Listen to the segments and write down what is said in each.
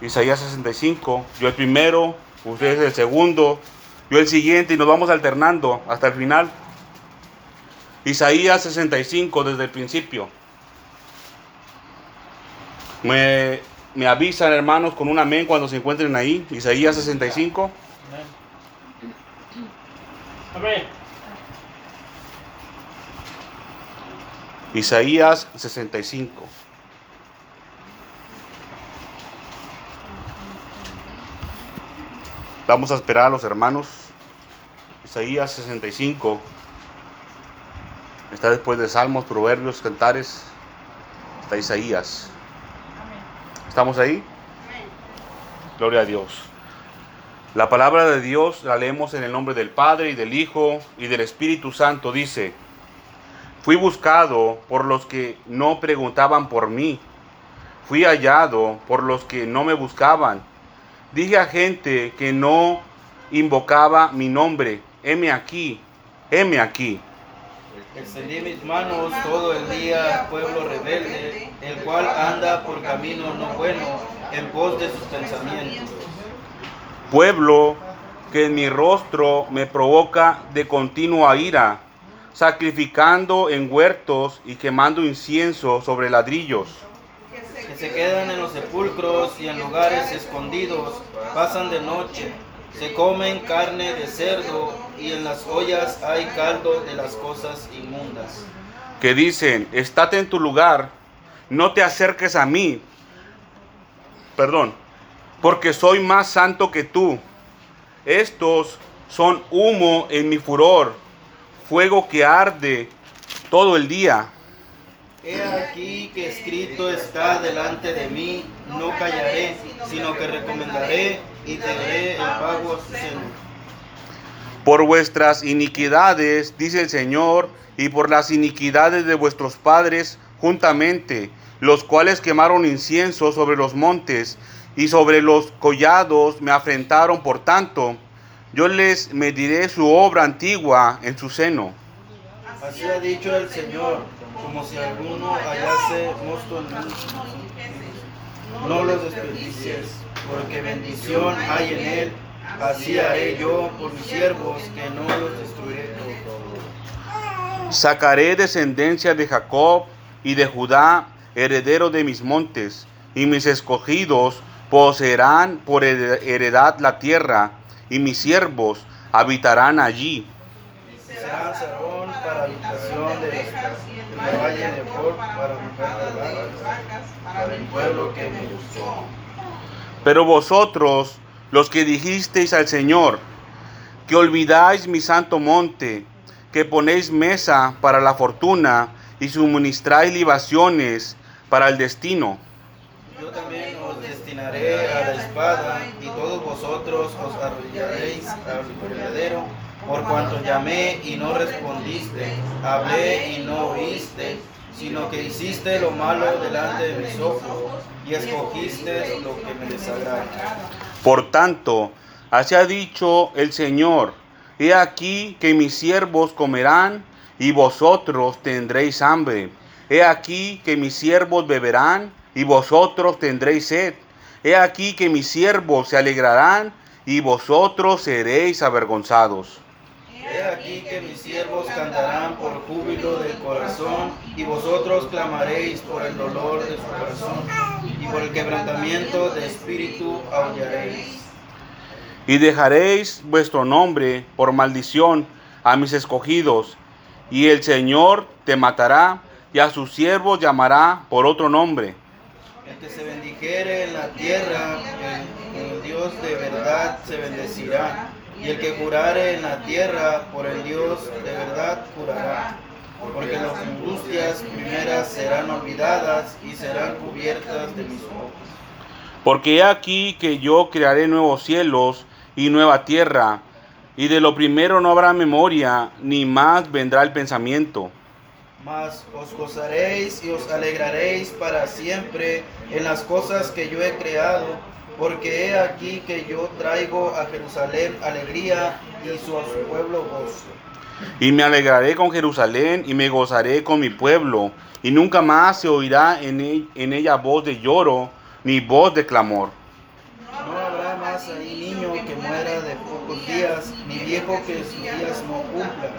Isaías 65, yo el primero, ustedes el segundo, yo el siguiente y nos vamos alternando hasta el final. Isaías 65 desde el principio. Me, me avisan hermanos con un amén cuando se encuentren ahí. Isaías 65. Amén. Isaías 65. Vamos a esperar a los hermanos. Isaías 65. Está después de Salmos, Proverbios, Cantares. Está Isaías. ¿Estamos ahí? Gloria a Dios. La palabra de Dios la leemos en el nombre del Padre y del Hijo y del Espíritu Santo. Dice, fui buscado por los que no preguntaban por mí. Fui hallado por los que no me buscaban. Dije a gente que no invocaba mi nombre, heme aquí, heme aquí. Extendí mis manos todo el día, pueblo rebelde, el cual anda por camino no bueno, en pos de sus pensamientos. Pueblo que en mi rostro me provoca de continua ira, sacrificando en huertos y quemando incienso sobre ladrillos. Se quedan en los sepulcros y en lugares escondidos, pasan de noche, se comen carne de cerdo y en las ollas hay caldo de las cosas inmundas. que dicen, estate en tu lugar, no te acerques a mí, perdón, porque soy más santo que tú. Estos son humo en mi furor, fuego que arde todo el día. He aquí que escrito está delante de mí, no callaré, sino que recomendaré y te daré el pago a su seno. Por vuestras iniquidades, dice el Señor, y por las iniquidades de vuestros padres juntamente, los cuales quemaron incienso sobre los montes y sobre los collados me afrentaron, por tanto, yo les mediré su obra antigua en su seno. Así ha dicho el Señor, como si alguno hallase mosto en. No los desperdicies, porque bendición hay en él. Así haré yo por mis siervos, que no los destruiré. Sacaré descendencia de Jacob y de Judá, heredero de mis montes, y mis escogidos poseerán por hered- heredad la tierra, y mis siervos habitarán allí. Para habitación de valle de para mujer de vacas, para el pueblo que me buscó. Pero vosotros, los que dijisteis al Señor, que olvidáis mi santo monte, que ponéis mesa para la fortuna y suministráis libaciones para el destino. Yo también os destinaré a la espada, y todos vosotros os arrollaréis al verdadero, por cuanto llamé y no respondiste, hablé y no oíste, sino que hiciste lo malo delante de mis ojos, y escogiste lo que me desagrada. Por tanto, así ha dicho el Señor, he aquí que mis siervos comerán y vosotros tendréis hambre. He aquí que mis siervos beberán y vosotros tendréis sed. He aquí que mis siervos se alegrarán y vosotros seréis avergonzados. He aquí que mis siervos cantarán por júbilo del corazón, y vosotros clamaréis por el dolor de su corazón, y por el quebrantamiento de espíritu aullaréis. Y dejaréis vuestro nombre por maldición a mis escogidos, y el Señor te matará, y a sus siervos llamará por otro nombre. El que se bendijere en la tierra, el, el Dios de verdad se bendecirá. Y el que jurare en la tierra, por el Dios de verdad jurará. Porque las angustias primeras serán olvidadas y serán cubiertas de mis ojos. Porque he aquí que yo crearé nuevos cielos y nueva tierra, y de lo primero no habrá memoria, ni más vendrá el pensamiento. Mas os gozaréis y os alegraréis para siempre en las cosas que yo he creado, porque he aquí que yo traigo a Jerusalén alegría y su a su pueblo gozo. Y me alegraré con Jerusalén y me gozaré con mi pueblo, y nunca más se oirá en, ella voz de lloro ni voz de clamor. No habrá más ahí niño que muera de pocos días, ni viejo que sus días no cumpla,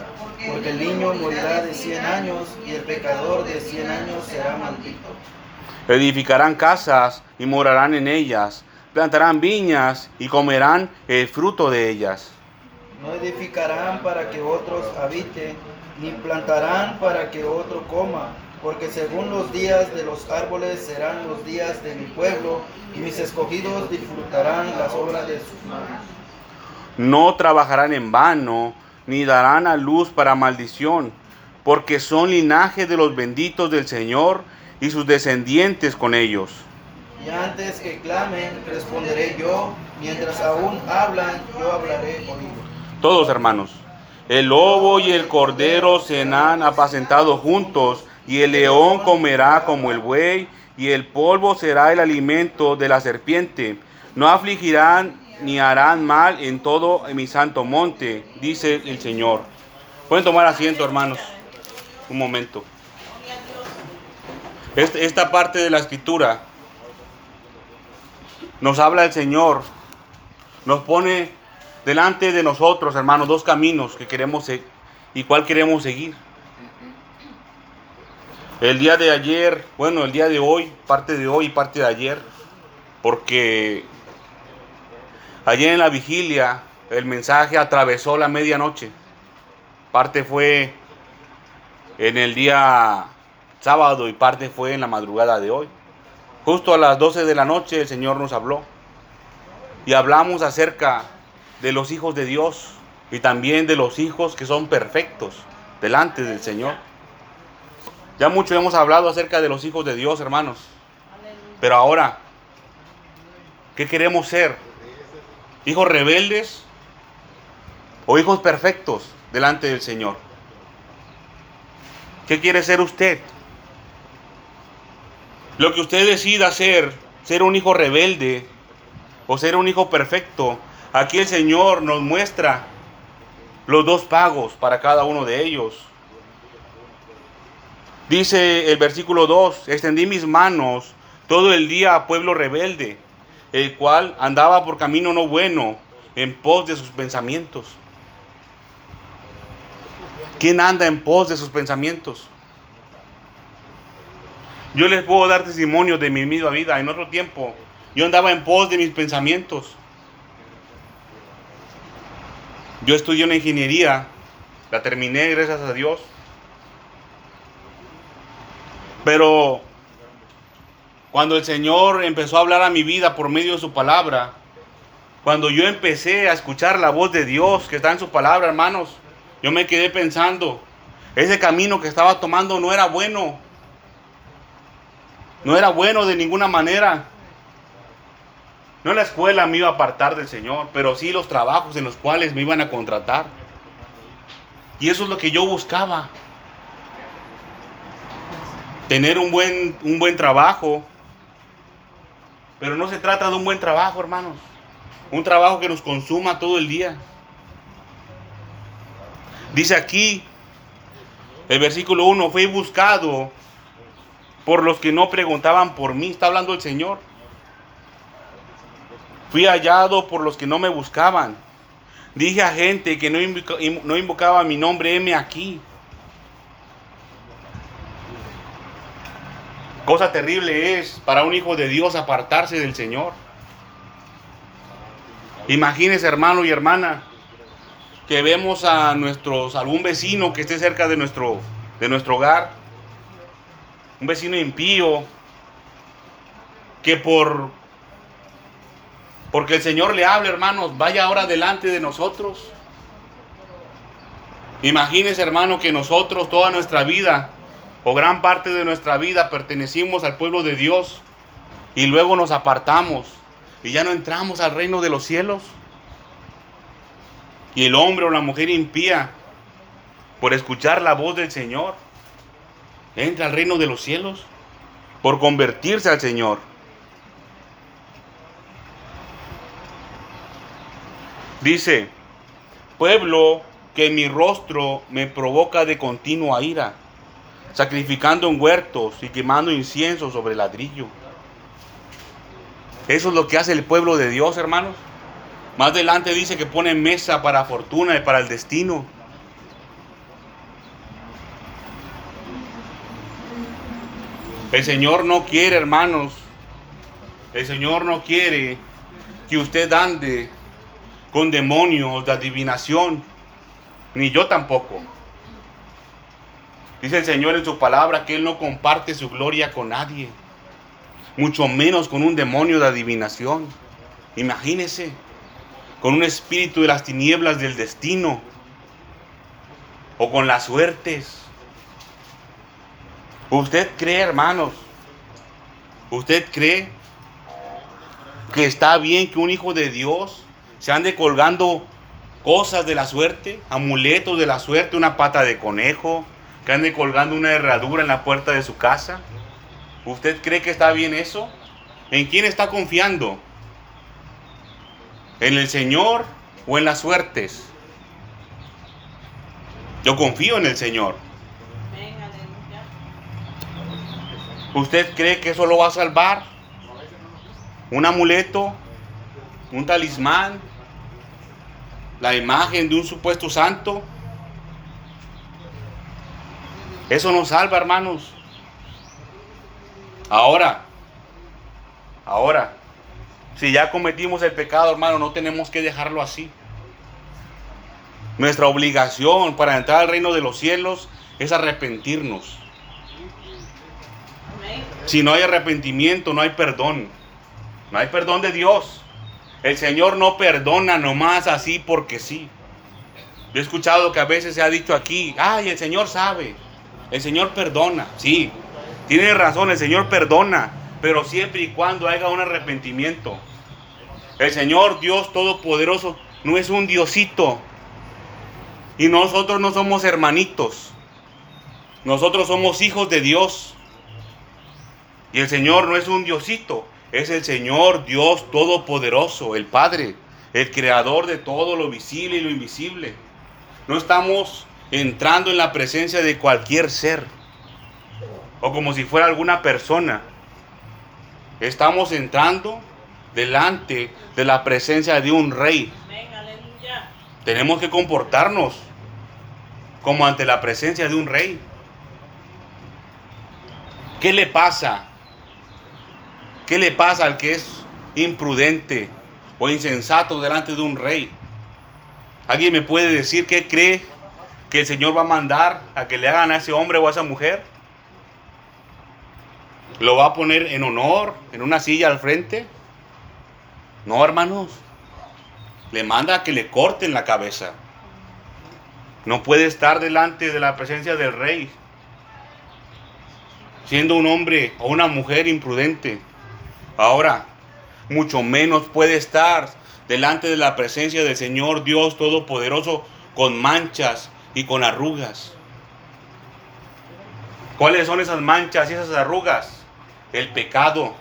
porque el niño morirá de cien años y el pecador de cien años será maldito. Edificarán casas y morarán en ellas Plantarán viñas y comerán el fruto de ellas. No edificarán para que otros habiten, ni plantarán para que otro coma porque según los días de los árboles serán los días de mi pueblo, y mis escogidos disfrutarán las obras de sus manos. No trabajarán en vano, ni darán a luz para maldición, porque son linaje de los benditos del Señor y sus descendientes con ellos. Y antes que clamen, responderé yo, mientras aún hablan, yo hablaré ellos. Todos hermanos, el lobo y el cordero se han apacentado juntos, y el león comerá como el buey, y el polvo será el alimento de la serpiente. No afligirán ni harán mal en todo mi santo monte, dice el Señor. Pueden tomar asiento, hermanos. Un momento. Esta parte de la escritura nos habla el Señor, nos pone delante de nosotros, hermanos, dos caminos que queremos y cuál queremos seguir. El día de ayer, bueno, el día de hoy, parte de hoy y parte de ayer, porque ayer en la vigilia el mensaje atravesó la medianoche. Parte fue en el día sábado y parte fue en la madrugada de hoy. Justo a las 12 de la noche el Señor nos habló y hablamos acerca de los hijos de Dios y también de los hijos que son perfectos delante del Señor. Ya mucho hemos hablado acerca de los hijos de Dios, hermanos. Pero ahora, ¿qué queremos ser? ¿Hijos rebeldes o hijos perfectos delante del Señor? ¿Qué quiere ser usted? Lo que usted decida ser, ser un hijo rebelde o ser un hijo perfecto, aquí el Señor nos muestra los dos pagos para cada uno de ellos. Dice el versículo 2, extendí mis manos todo el día a pueblo rebelde, el cual andaba por camino no bueno, en pos de sus pensamientos. ¿Quién anda en pos de sus pensamientos? Yo les puedo dar testimonio de mi misma vida. En otro tiempo, yo andaba en pos de mis pensamientos. Yo estudié una ingeniería, la terminé gracias a Dios. Pero cuando el Señor empezó a hablar a mi vida por medio de su palabra, cuando yo empecé a escuchar la voz de Dios que está en su palabra, hermanos, yo me quedé pensando, ese camino que estaba tomando no era bueno. No era bueno de ninguna manera. No la escuela me iba a apartar del Señor, pero sí los trabajos en los cuales me iban a contratar. Y eso es lo que yo buscaba tener un buen, un buen trabajo. Pero no se trata de un buen trabajo, hermanos. Un trabajo que nos consuma todo el día. Dice aquí, el versículo 1, fui buscado por los que no preguntaban por mí. Está hablando el Señor. Fui hallado por los que no me buscaban. Dije a gente que no, invocaba mi nombre, heme aquí. Cosa terrible es para un hijo de Dios apartarse del Señor. Imagínese, hermano y hermana, que vemos a nuestros algún vecino que esté cerca de nuestro de nuestro hogar, un vecino impío que por porque el Señor le hable, hermanos, vaya ahora delante de nosotros. Imagínese, hermano, que nosotros toda nuestra vida o gran parte de nuestra vida pertenecimos al pueblo de Dios y luego nos apartamos y ya no entramos al reino de los cielos. Y el hombre o la mujer impía, por escuchar la voz del Señor, entra al reino de los cielos, por convertirse al Señor. Dice, pueblo que mi rostro me provoca de continua ira sacrificando en huertos y quemando incienso sobre ladrillo. Eso es lo que hace el pueblo de Dios, hermanos. Más adelante dice que pone mesa para fortuna y para el destino. El Señor no quiere, hermanos, el Señor no quiere que usted ande con demonios de adivinación, ni yo tampoco. Dice el Señor en su palabra que Él no comparte su gloria con nadie, mucho menos con un demonio de adivinación. Imagínese, con un espíritu de las tinieblas del destino, o con las suertes. ¿Usted cree, hermanos? ¿Usted cree que está bien que un hijo de Dios se ande colgando cosas de la suerte, amuletos de la suerte, una pata de conejo, que ande colgando una herradura en la puerta de su casa? ¿Usted cree que está bien eso? ¿En quién está confiando? ¿En el Señor o en las suertes? Yo confío en el Señor. ¿Usted cree que eso lo va a salvar? ¿Un amuleto? ¿Un talismán? ¿La imagen de un supuesto santo? Eso nos salva, hermanos. Ahora, ahora, si ya cometimos el pecado, hermano, no tenemos que dejarlo así. Nuestra obligación para entrar al reino de los cielos es arrepentirnos. Si no hay arrepentimiento, no hay perdón. No hay perdón de Dios. El Señor no perdona nomás así porque sí. Yo he escuchado que a veces se ha dicho aquí, ay, el Señor sabe. El Señor perdona. Sí, tiene razón, el Señor perdona. Pero siempre y cuando haya un arrepentimiento. El Señor Dios Todopoderoso no es un diosito. Y nosotros no somos hermanitos. Nosotros somos hijos de Dios. Y el Señor no es un diosito, es el Señor Dios Todopoderoso, el Padre, el Creador de todo lo visible y lo invisible. No estamos entrando en la presencia de cualquier ser o como si fuera alguna persona. Estamos entrando delante de la presencia de un rey. Tenemos que comportarnos como ante la presencia de un rey. ¿Qué le pasa ¿Qué le pasa al que es imprudente o insensato delante de un rey? ¿Alguien me puede decir qué cree que el Señor va a mandar a que le hagan a ese hombre o a esa mujer? ¿Lo va a poner en honor, en una silla al frente? No, hermanos. Le manda a que le corten la cabeza. No puede estar delante de la presencia del rey siendo un hombre o una mujer imprudente. Ahora, mucho menos puede estar delante de la presencia del Señor Dios Todopoderoso con manchas y con arrugas. ¿Cuáles son esas manchas y esas arrugas? El pecado.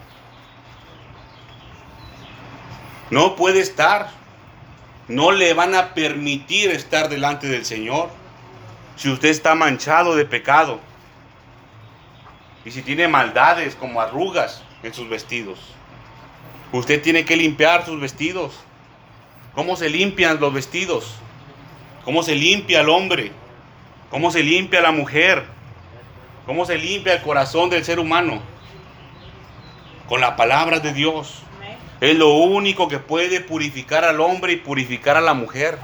No puede estar. No le van a permitir estar delante del Señor si usted está manchado de pecado. Y si tiene maldades como arrugas, en sus vestidos. Usted tiene que limpiar sus vestidos. ¿Cómo se limpian los vestidos? ¿Cómo se limpia el hombre? ¿Cómo se limpia la mujer? ¿Cómo se limpia el corazón del ser humano? Con la palabra de Dios. Es lo único que puede purificar al hombre y purificar a la mujer.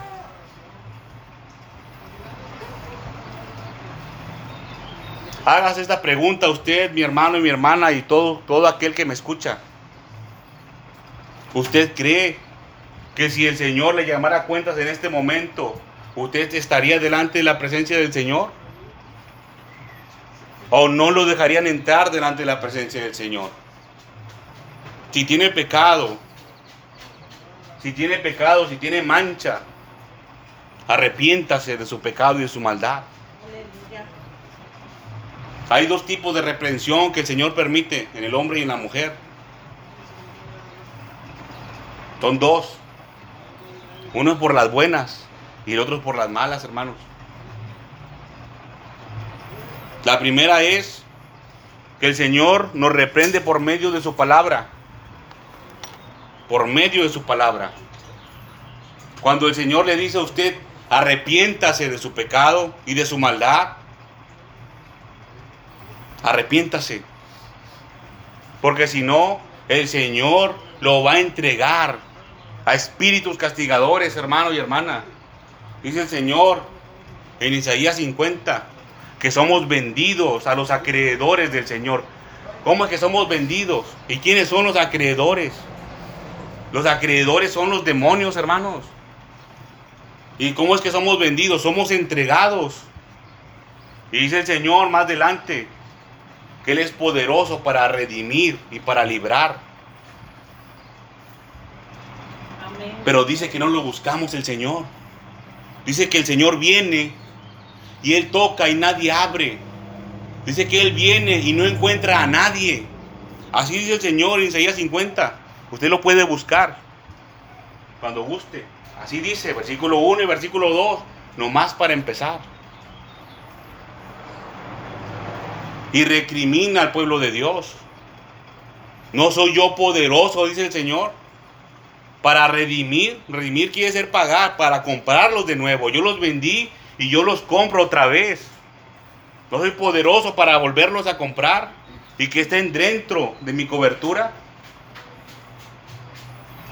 Hágase esta pregunta usted, mi hermano y mi hermana y todo, todo aquel que me escucha. ¿Usted cree que si el Señor le llamara cuentas en este momento, usted estaría delante de la presencia del Señor? ¿O no lo dejarían entrar delante de la presencia del Señor? Si tiene pecado, si tiene pecado, si tiene mancha, arrepiéntase de su pecado y de su maldad. Hay dos tipos de reprensión que el Señor permite en el hombre y en la mujer. Son dos. Uno es por las buenas y el otro es por las malas, hermanos. La primera es que el Señor nos reprende por medio de su palabra. Por medio de su palabra. Cuando el Señor le dice a usted, arrepiéntase de su pecado y de su maldad, arrepiéntase. Porque si no, el Señor lo va a entregar a espíritus castigadores, hermano y hermana. Dice el Señor en Isaías 50 que somos vendidos a los acreedores del Señor. ¿Cómo es que somos vendidos? ¿Y quiénes son los acreedores? Los acreedores son los demonios, hermanos. ¿Y cómo es que somos vendidos? Somos entregados. Y dice el Señor más adelante que Él es poderoso para redimir y para librar. Pero dice que no lo buscamos el Señor. Dice que el Señor viene y Él toca y nadie abre. Dice que Él viene y no encuentra a nadie. Así dice el Señor en Isaías 50. Usted lo puede buscar cuando guste. Así dice, versículo 1 y versículo 2, nomás para empezar. Y recrimina al pueblo de Dios. No soy yo poderoso, dice el Señor para redimir. Redimir quiere ser pagar, para comprarlos de nuevo. Yo los vendí y yo los compro otra vez. No soy poderoso para volverlos a comprar y que estén dentro de mi cobertura.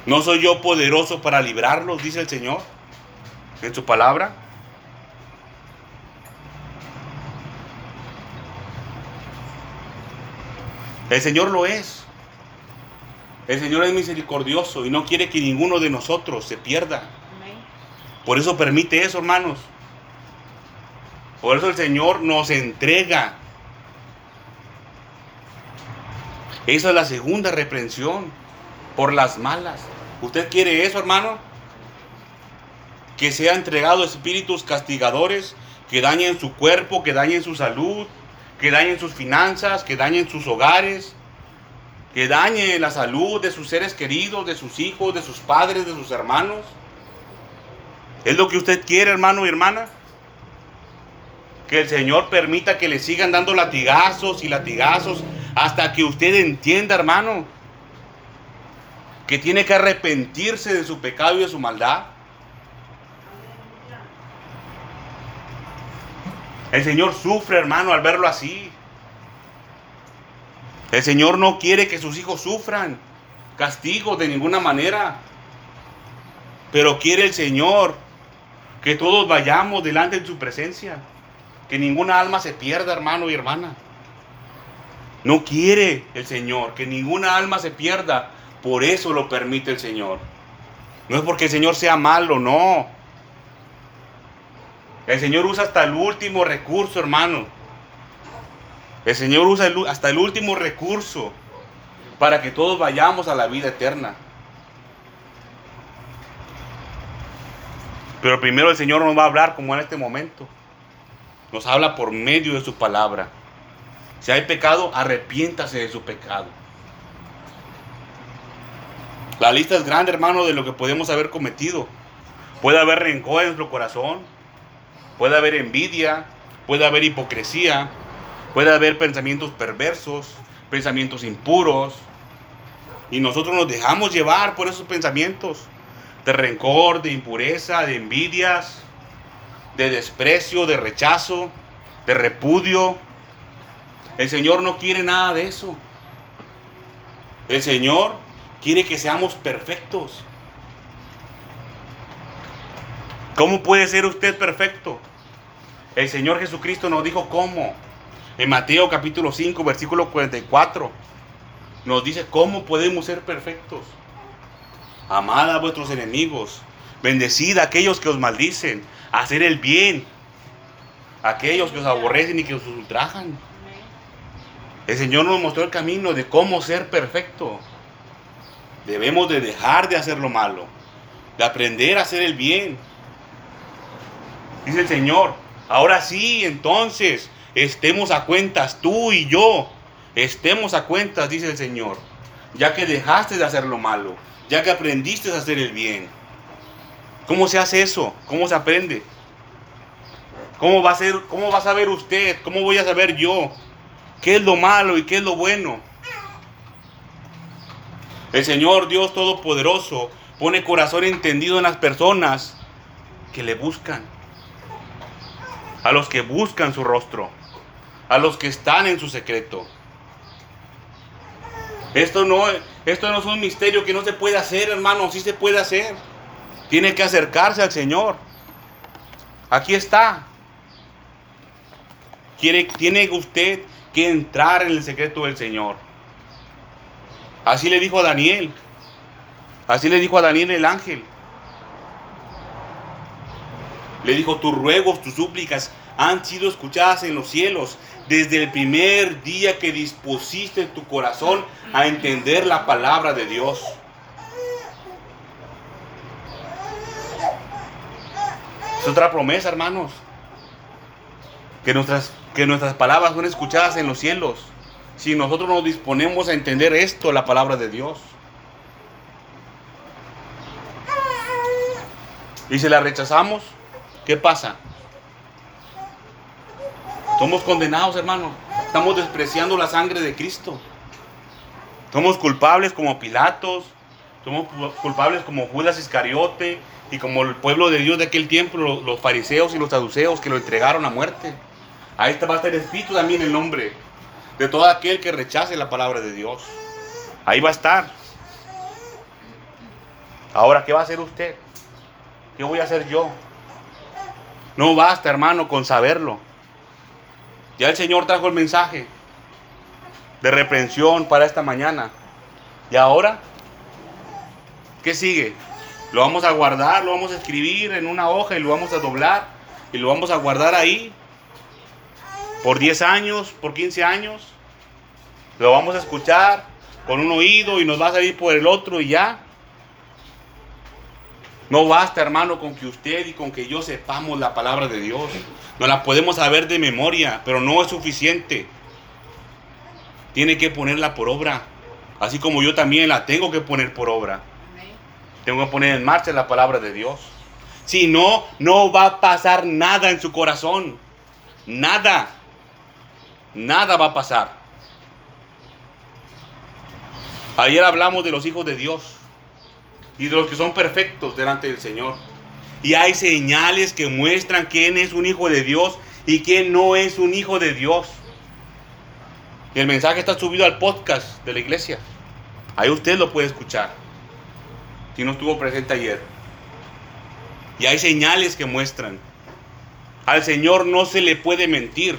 No soy yo poderoso para librarlos, dice el Señor en su palabra. El Señor lo es. El Señor es misericordioso y no quiere que ninguno de nosotros se pierda. Por eso permite eso, hermanos. Por eso el Señor nos entrega. Esa es la segunda reprensión por las malas. ¿Usted quiere eso, hermano? Que sea entregado espíritus castigadores que dañen su cuerpo, que dañen su salud, que dañen sus finanzas, que dañen sus hogares, que dañe la salud de sus seres queridos, de sus hijos, de sus padres, de sus hermanos. ¿Es lo que usted quiere, hermano y hermana? Que el Señor permita que le sigan dando latigazos y latigazos hasta que usted entienda, hermano, que tiene que arrepentirse de su pecado y de su maldad. El Señor sufre, hermano, al verlo así. El Señor no quiere que sus hijos sufran castigo de ninguna manera. Pero quiere el Señor que todos vayamos delante de su presencia. Que ninguna alma se pierda, hermano y hermana. No quiere el Señor que ninguna alma se pierda. Por eso lo permite el Señor. No es porque el Señor sea malo, no. El Señor usa hasta el último recurso, hermano. El Señor usa hasta el último recurso para que todos vayamos a la vida eterna. Pero primero el Señor nos va a hablar como en este momento. Nos habla por medio de su palabra. Si hay pecado, arrepiéntase de su pecado. La lista es grande, hermano, de lo que podemos haber cometido. Puede haber rencor en nuestro corazón. Puede haber envidia. Puede haber hipocresía. Puede haber pensamientos perversos, pensamientos impuros. Y nosotros nos dejamos llevar por esos pensamientos de rencor, de impureza, de envidias, de desprecio, de rechazo, de repudio. El Señor no quiere nada de eso. El Señor quiere que seamos perfectos. ¿Cómo puede ser usted perfecto? El Señor Jesucristo nos dijo cómo. En Mateo capítulo 5, versículo 44, nos dice cómo podemos ser perfectos. Amad a vuestros enemigos, bendecid a aquellos que os maldicen, hacer el bien, a aquellos que os aborrecen y que os ultrajan. El Señor nos mostró el camino de cómo ser perfecto. Debemos de dejar de hacer lo malo, de aprender a hacer el bien. Dice el Señor, ahora sí, entonces, estemos a cuentas, tú y yo, estemos a cuentas, dice el Señor, ya que dejaste de hacer lo malo, ya que aprendiste a hacer el bien. ¿Cómo se hace eso? ¿Cómo se aprende? ¿Cómo va a ser, cómo va a saber usted? ¿Cómo voy a saber yo? ¿Qué es lo malo y qué es lo bueno? El Señor Dios Todopoderoso pone corazón entendido en las personas que le buscan. A los que buscan su rostro. A los que están en su secreto. Esto no, esto no es un misterio que no se puede hacer, hermano. Sí se puede hacer. Tiene que acercarse al Señor. Aquí está. Quiere, tiene usted que entrar en el secreto del Señor. Así le dijo a Daniel. Así le dijo a Daniel el ángel. Le dijo, tus ruegos, tus súplicas han sido escuchadas en los cielos desde el primer día que dispusiste tu corazón a entender la palabra de Dios. Es otra promesa, hermanos. Que nuestras, que nuestras palabras son escuchadas en los cielos. Si nosotros nos disponemos a entender esto, la palabra de Dios. Y si la rechazamos, ¿qué pasa? Somos condenados, hermano. Estamos despreciando la sangre de Cristo. Somos culpables como Pilatos. Somos culpables como Judas Iscariote y como el pueblo de Dios de aquel tiempo, los, fariseos y los saduceos que lo entregaron a muerte. Ahí va a estar escrito también el nombre de todo aquel que rechace la palabra de Dios. Ahí va a estar. Ahora, ¿qué va a hacer usted? ¿Qué voy a hacer yo? No basta, hermano, con saberlo. Ya el Señor trajo el mensaje de reprensión para esta mañana. ¿Y ahora? ¿Qué sigue? Lo vamos a guardar, lo vamos a escribir en una hoja y lo vamos a doblar y lo vamos a guardar ahí por 10 años, por 15 años. Lo vamos a escuchar con un oído y nos va a salir por el otro y ya. No basta, hermano, con que usted y con que yo sepamos la palabra de Dios. No la podemos saber de memoria, pero no es suficiente. Tiene que ponerla por obra. Así como yo también la tengo que poner por obra. Tengo que poner en marcha la palabra de Dios. Si no, no va a pasar nada en su corazón. Nada. Nada va a pasar. Ayer hablamos de los hijos de Dios y de los que son perfectos delante del Señor. Y hay señales que muestran quién es un hijo de Dios y quién no es un hijo de Dios. Y el mensaje está subido al podcast de la iglesia. Ahí usted lo puede escuchar si no estuvo presente ayer. Y hay señales que muestran. Al Señor no se le puede mentir.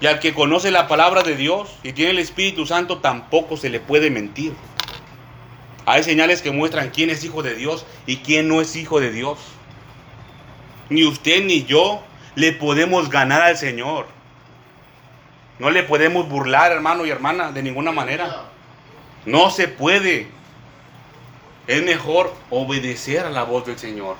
Y al que conoce la palabra de Dios y tiene el Espíritu Santo tampoco se le puede mentir. Hay señales que muestran quién es hijo de Dios y quién no es hijo de Dios. Ni usted ni yo le podemos ganar al Señor. No le podemos burlar, hermano y hermana, de ninguna manera. No se puede es mejor obedecer a la voz del Señor.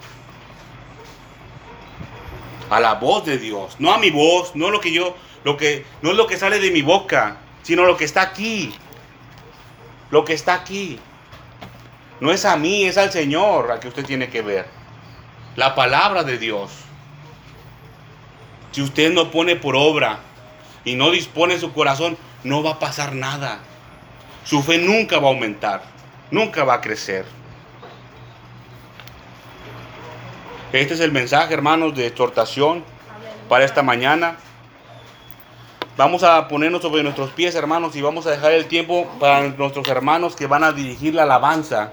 A la voz de Dios, no a mi voz, no lo que yo, lo que no es lo que sale de mi boca, sino lo que está aquí. Lo que está aquí. No es a mí, es al Señor a que usted tiene que ver. La palabra de Dios. Si usted no pone por obra y no dispone su corazón, no va a pasar nada. Su fe nunca va a aumentar, nunca va a crecer. Este es el mensaje, hermanos, de exhortación para esta mañana. Vamos a ponernos sobre nuestros pies, hermanos, y vamos a dejar el tiempo para nuestros hermanos que van a dirigir la alabanza.